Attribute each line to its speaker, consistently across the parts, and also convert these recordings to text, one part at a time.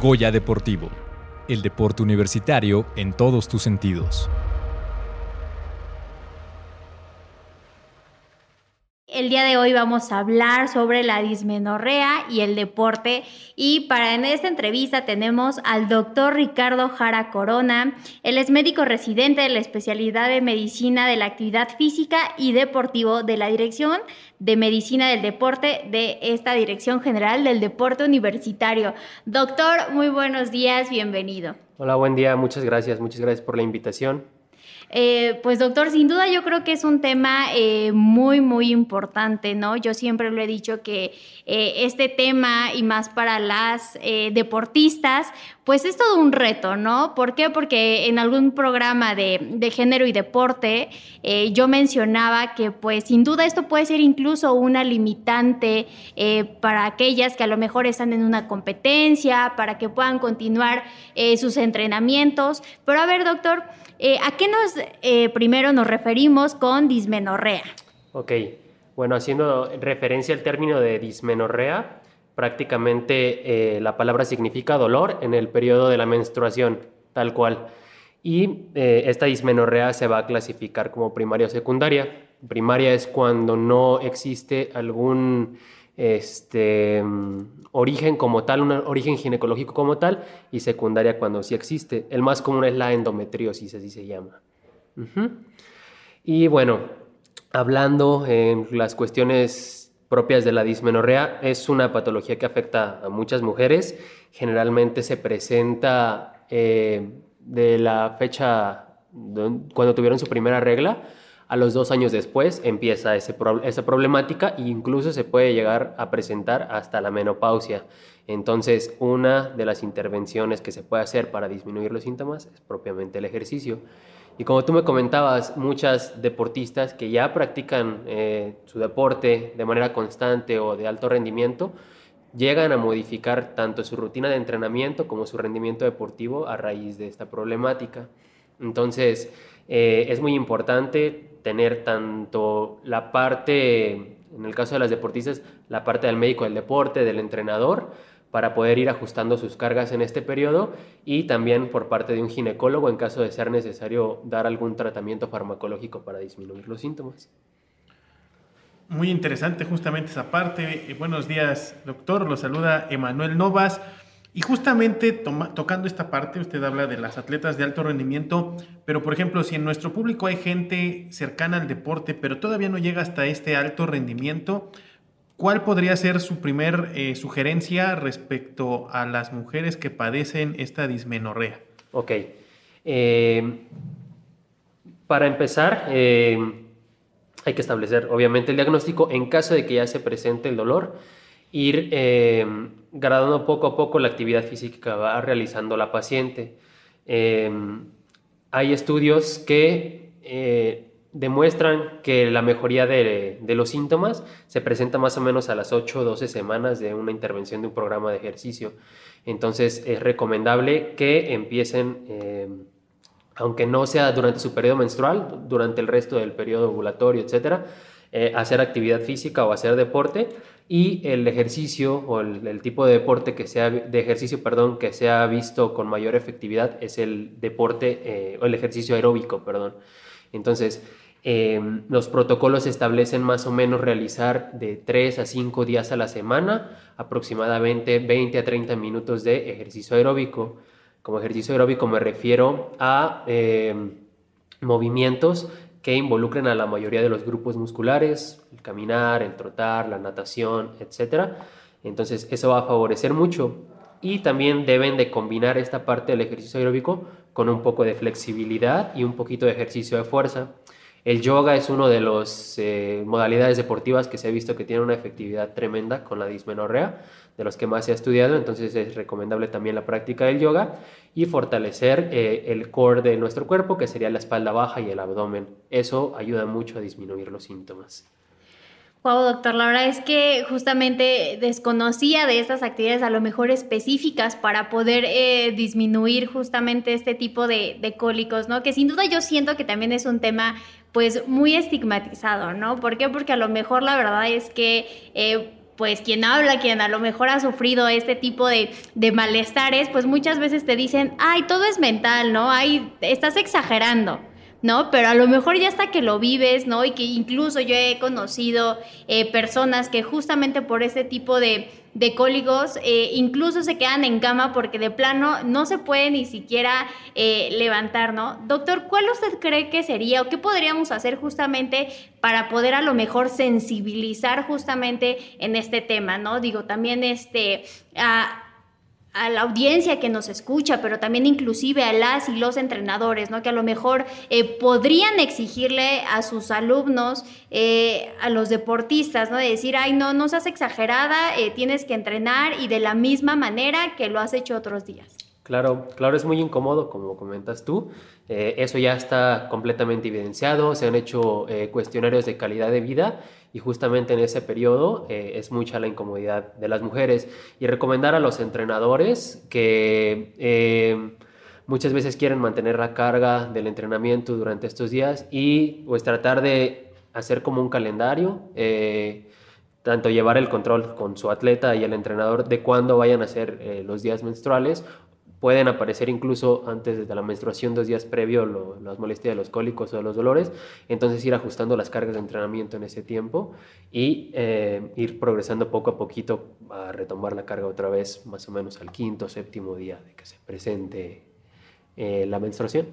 Speaker 1: Goya Deportivo, el deporte universitario en todos tus sentidos.
Speaker 2: El día de hoy vamos a hablar sobre la dismenorrea y el deporte y para en esta entrevista tenemos al doctor Ricardo Jara Corona. Él es médico residente de la especialidad de medicina de la actividad física y deportivo de la Dirección de Medicina del Deporte de esta Dirección General del Deporte Universitario. Doctor, muy buenos días, bienvenido.
Speaker 3: Hola, buen día, muchas gracias, muchas gracias por la invitación.
Speaker 2: Eh, pues doctor, sin duda yo creo que es un tema eh, muy, muy importante, ¿no? Yo siempre lo he dicho que eh, este tema y más para las deportistas, pues es todo un reto, ¿no? ¿Por qué? Porque en algún programa de, de género y deporte yo mencionaba que pues sin duda esto puede ser incluso una limitante para aquellas que a lo mejor están en una competencia, para que puedan continuar sus entrenamientos. Pero a ver, doctor, eh, ¿A qué nos eh, primero nos referimos con dismenorrea?
Speaker 3: Ok, bueno, haciendo referencia al término de dismenorrea, prácticamente eh, la palabra significa dolor en el periodo de la menstruación, tal cual. Y esta dismenorrea se va a clasificar como primaria o secundaria. Primaria es cuando no existe algún este, origen como tal, un origen ginecológico como tal, y secundaria cuando sí existe. El más común es la endometriosis, así se llama. Y bueno, hablando en las cuestiones propias de la dismenorrea, es una patología que afecta a muchas mujeres. Generalmente se presenta eh, de la fecha cuando tuvieron su primera regla a los dos años después empieza esa problemática e incluso se puede llegar a presentar hasta la menopausia. Entonces, una de las intervenciones que se puede hacer para disminuir los síntomas es propiamente el ejercicio. Y como tú me comentabas, muchas deportistas que ya practican eh, su deporte de manera constante o de alto rendimiento, llegan a modificar tanto su rutina de entrenamiento como su rendimiento deportivo a raíz de esta problemática. Entonces, eh, es muy importante tener tanto la parte, en el caso de las deportistas, la parte del médico del deporte, del entrenador, para poder ir ajustando sus cargas en este periodo y también por parte de un ginecólogo en caso de ser necesario dar algún tratamiento farmacológico para disminuir los síntomas.
Speaker 4: Muy interesante justamente esa parte. Eh, buenos días, doctor. Lo saluda Emanuel Novas. Y justamente tocando esta parte, usted habla de las atletas de alto rendimiento, pero por ejemplo, si en nuestro público hay gente cercana al deporte, pero todavía no llega hasta este alto rendimiento, ¿cuál podría ser su primer eh, sugerencia respecto a las mujeres que padecen esta dismenorrea?
Speaker 3: Ok. Eh, para empezar, eh, hay que establecer obviamente el diagnóstico en caso de que ya se presente el dolor ir eh, gradando poco a poco la actividad física que va realizando la paciente. Eh, hay estudios que eh, demuestran que la mejoría de, los síntomas se presenta más o menos a las 8 o 12 semanas de una intervención de un programa de ejercicio. Entonces es recomendable que empiecen, aunque no sea durante su periodo menstrual, durante el resto del periodo ovulatorio, etcétera, hacer actividad física o hacer deporte y el ejercicio o el, tipo de deporte que sea de ejercicio perdón que se ha visto con mayor efectividad es el deporte eh, o el ejercicio aeróbico perdón. Entonces em, los protocolos establecen más o menos realizar de 3 a 5 días a la semana aproximadamente 20 a 30 minutos de ejercicio aeróbico. Como ejercicio aeróbico me refiero a em, movimientos que involucren a la mayoría de los grupos musculares, el caminar, el trotar, la natación, etc. Entonces eso va a favorecer mucho y también deben de combinar esta parte del ejercicio aeróbico con un poco de flexibilidad y un poquito de ejercicio de fuerza. El yoga es una de las eh, modalidades deportivas que se ha visto que tiene una efectividad tremenda con la dismenorrea, de los que más se ha estudiado, entonces es recomendable también la práctica del yoga y fortalecer eh, el core de nuestro cuerpo, que sería la espalda baja y el abdomen. Eso ayuda mucho a disminuir los síntomas.
Speaker 2: Doctor, la es que justamente desconocía de estas actividades a lo mejor específicas para poder eh, disminuir justamente este tipo de, de, cólicos, ¿no? Que sin duda yo siento que también es un tema pues muy estigmatizado, ¿no? ¿Por qué? Porque a lo mejor la verdad es que... Eh, pues quien habla, quien a lo mejor ha sufrido este tipo de, de, malestares, pues muchas veces te dicen, ay, todo es mental, ¿no? Ay, estás exagerando. ¿No? Pero a lo mejor ya hasta que lo vives, ¿no? Y que incluso yo he conocido eh, personas que justamente por este tipo de, de eh, incluso se quedan en cama porque de plano no se puede ni siquiera eh, levantar, ¿no? Doctor, ¿cuál usted cree que sería o qué podríamos hacer justamente para poder a lo mejor sensibilizar justamente en este tema, ¿no? Digo, también este... a la audiencia que nos escucha, pero también inclusive a las y los entrenadores, ¿no? Que a lo mejor eh, podrían exigirle a sus alumnos, eh, a los deportistas, ¿no? De decir, ay, no, no seas exagerada, eh, tienes que entrenar y de la misma manera que lo has hecho otros días.
Speaker 3: Claro, claro, es muy incómodo, como comentas tú. eso ya está completamente evidenciado, se han hecho cuestionarios de calidad de vida y justamente en ese periodo eh, es mucha la incomodidad de las mujeres. Y recomendar a los entrenadores que eh, muchas veces quieren mantener la carga del entrenamiento durante estos días y pues tratar de hacer como un calendario. Eh, tanto llevar el control con su atleta y el entrenador de cuándo vayan a ser los días menstruales Pueden aparecer incluso antes de la menstruación, dos días previo, las molestias de los cólicos o de los dolores. Entonces ir ajustando las cargas de entrenamiento en ese tiempo y eh, ir progresando poco a poquito a retomar la carga otra vez, más o menos al quinto séptimo día de que se presente eh, la menstruación.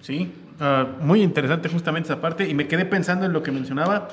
Speaker 4: Sí, ah, muy interesante justamente esa parte y me quedé pensando en lo que mencionaba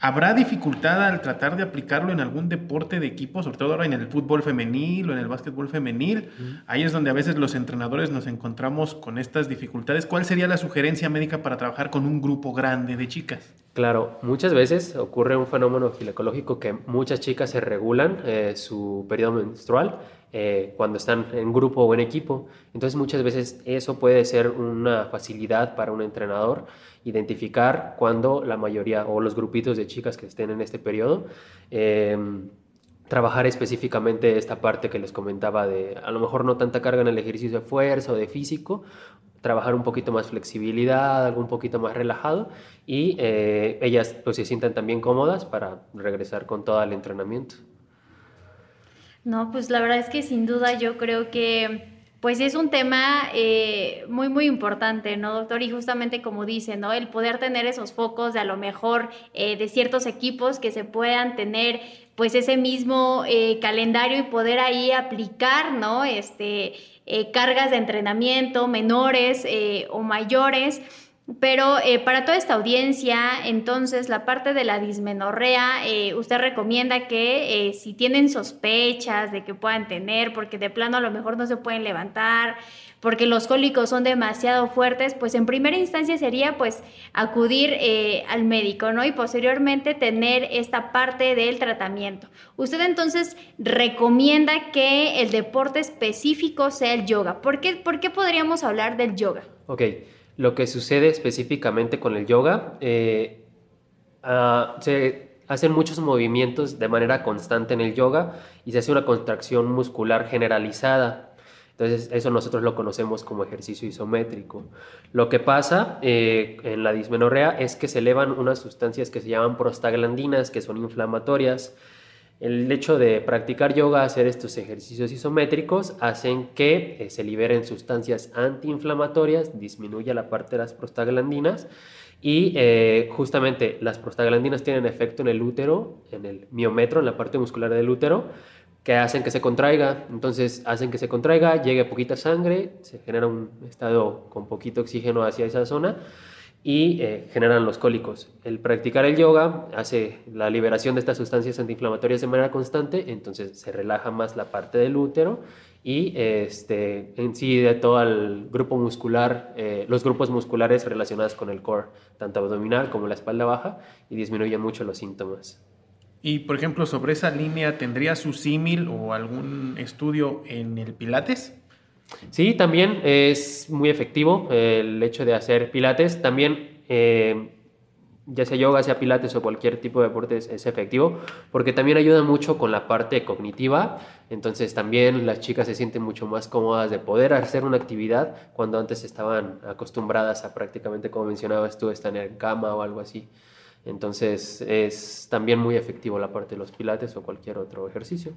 Speaker 4: ¿Habrá dificultad al tratar de aplicarlo en algún deporte de equipo, sobre todo ahora en el fútbol femenil o en el básquetbol femenil? Ahí es donde a veces los entrenadores nos encontramos con estas dificultades. ¿Cuál sería la sugerencia médica para trabajar con un grupo grande de chicas?
Speaker 3: Claro, muchas veces ocurre un fenómeno ginecológico que muchas chicas se regulan eh, su periodo menstrual eh, cuando están en grupo o en equipo. Entonces muchas veces eso puede ser una facilidad para un entrenador identificar cuando la mayoría o los grupitos de chicas que estén en este periodo, em, trabajar específicamente esta parte que les comentaba de a lo mejor no tanta carga en el ejercicio de fuerza o de físico, trabajar un poquito más flexibilidad, algo un poquito más relajado y eh, ellas pues se sientan también cómodas para regresar con todo el entrenamiento.
Speaker 2: No, pues la verdad es que sin duda yo creo que pues es un tema eh, muy, muy importante, ¿no, doctor? Y justamente como dice, ¿no? El poder tener esos focos de a lo mejor eh, de ciertos equipos que se puedan tener pues ese mismo eh, calendario y poder ahí aplicar, ¿no? Este, cargas de entrenamiento menores o mayores pero eh, para toda esta audiencia, entonces, la parte de la dismenorrea, eh, usted recomienda que eh, si tienen sospechas de que puedan tener, porque de plano a lo mejor no se pueden levantar, porque los cólicos son demasiado fuertes, pues en primera instancia sería pues acudir al médico, ¿no? Y posteriormente tener esta parte del tratamiento. Usted entonces recomienda que el deporte específico sea el yoga. ¿Por qué, por qué podríamos hablar del yoga?
Speaker 3: Ok. Lo que sucede específicamente con el yoga, eh, ah, se hacen muchos movimientos de manera constante en el yoga y se hace una contracción muscular generalizada. Entonces, eso nosotros lo conocemos como ejercicio isométrico. Lo que pasa eh, en la dismenorrea es que se elevan unas sustancias que se llaman prostaglandinas, que son inflamatorias. El hecho de practicar yoga, hacer estos ejercicios isométricos, hacen que eh, se liberen sustancias antiinflamatorias, disminuya la parte de las prostaglandinas y eh, justamente las prostaglandinas tienen efecto en el útero, en el miometro, en la parte muscular del útero, que hacen que se contraiga. Entonces hacen que se contraiga, llegue poquita sangre, se genera un estado con poquito oxígeno hacia esa zona y eh, generan los cólicos. El practicar el yoga hace la liberación de estas sustancias antiinflamatorias de manera constante, entonces se relaja más la parte del útero y este, en sí de todo el grupo muscular, eh, los grupos musculares relacionados con el core, tanto abdominal como la espalda baja, y disminuye mucho los síntomas.
Speaker 4: Y por ejemplo, sobre esa línea, ¿tendría su símil o algún estudio en el Pilates?
Speaker 3: Sí, también es muy efectivo el hecho de hacer pilates. También, eh, ya sea yoga, sea pilates o cualquier tipo de deporte, es, efectivo porque también ayuda mucho con la parte cognitiva. Entonces también las chicas se sienten mucho más cómodas de poder hacer una actividad cuando antes estaban acostumbradas a prácticamente, como mencionabas tú, estar en cama o algo así. Entonces es también muy efectivo la parte de los pilates o cualquier otro ejercicio.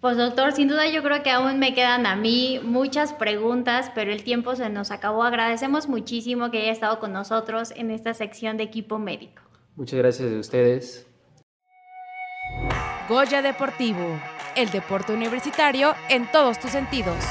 Speaker 2: Pues doctor, sin duda yo creo que aún me quedan a mí muchas preguntas, pero el tiempo se nos acabó. Agradecemos muchísimo que haya estado con nosotros en esta sección de equipo médico.
Speaker 3: Muchas gracias a ustedes.
Speaker 5: Goya Deportivo, el deporte universitario en todos tus sentidos.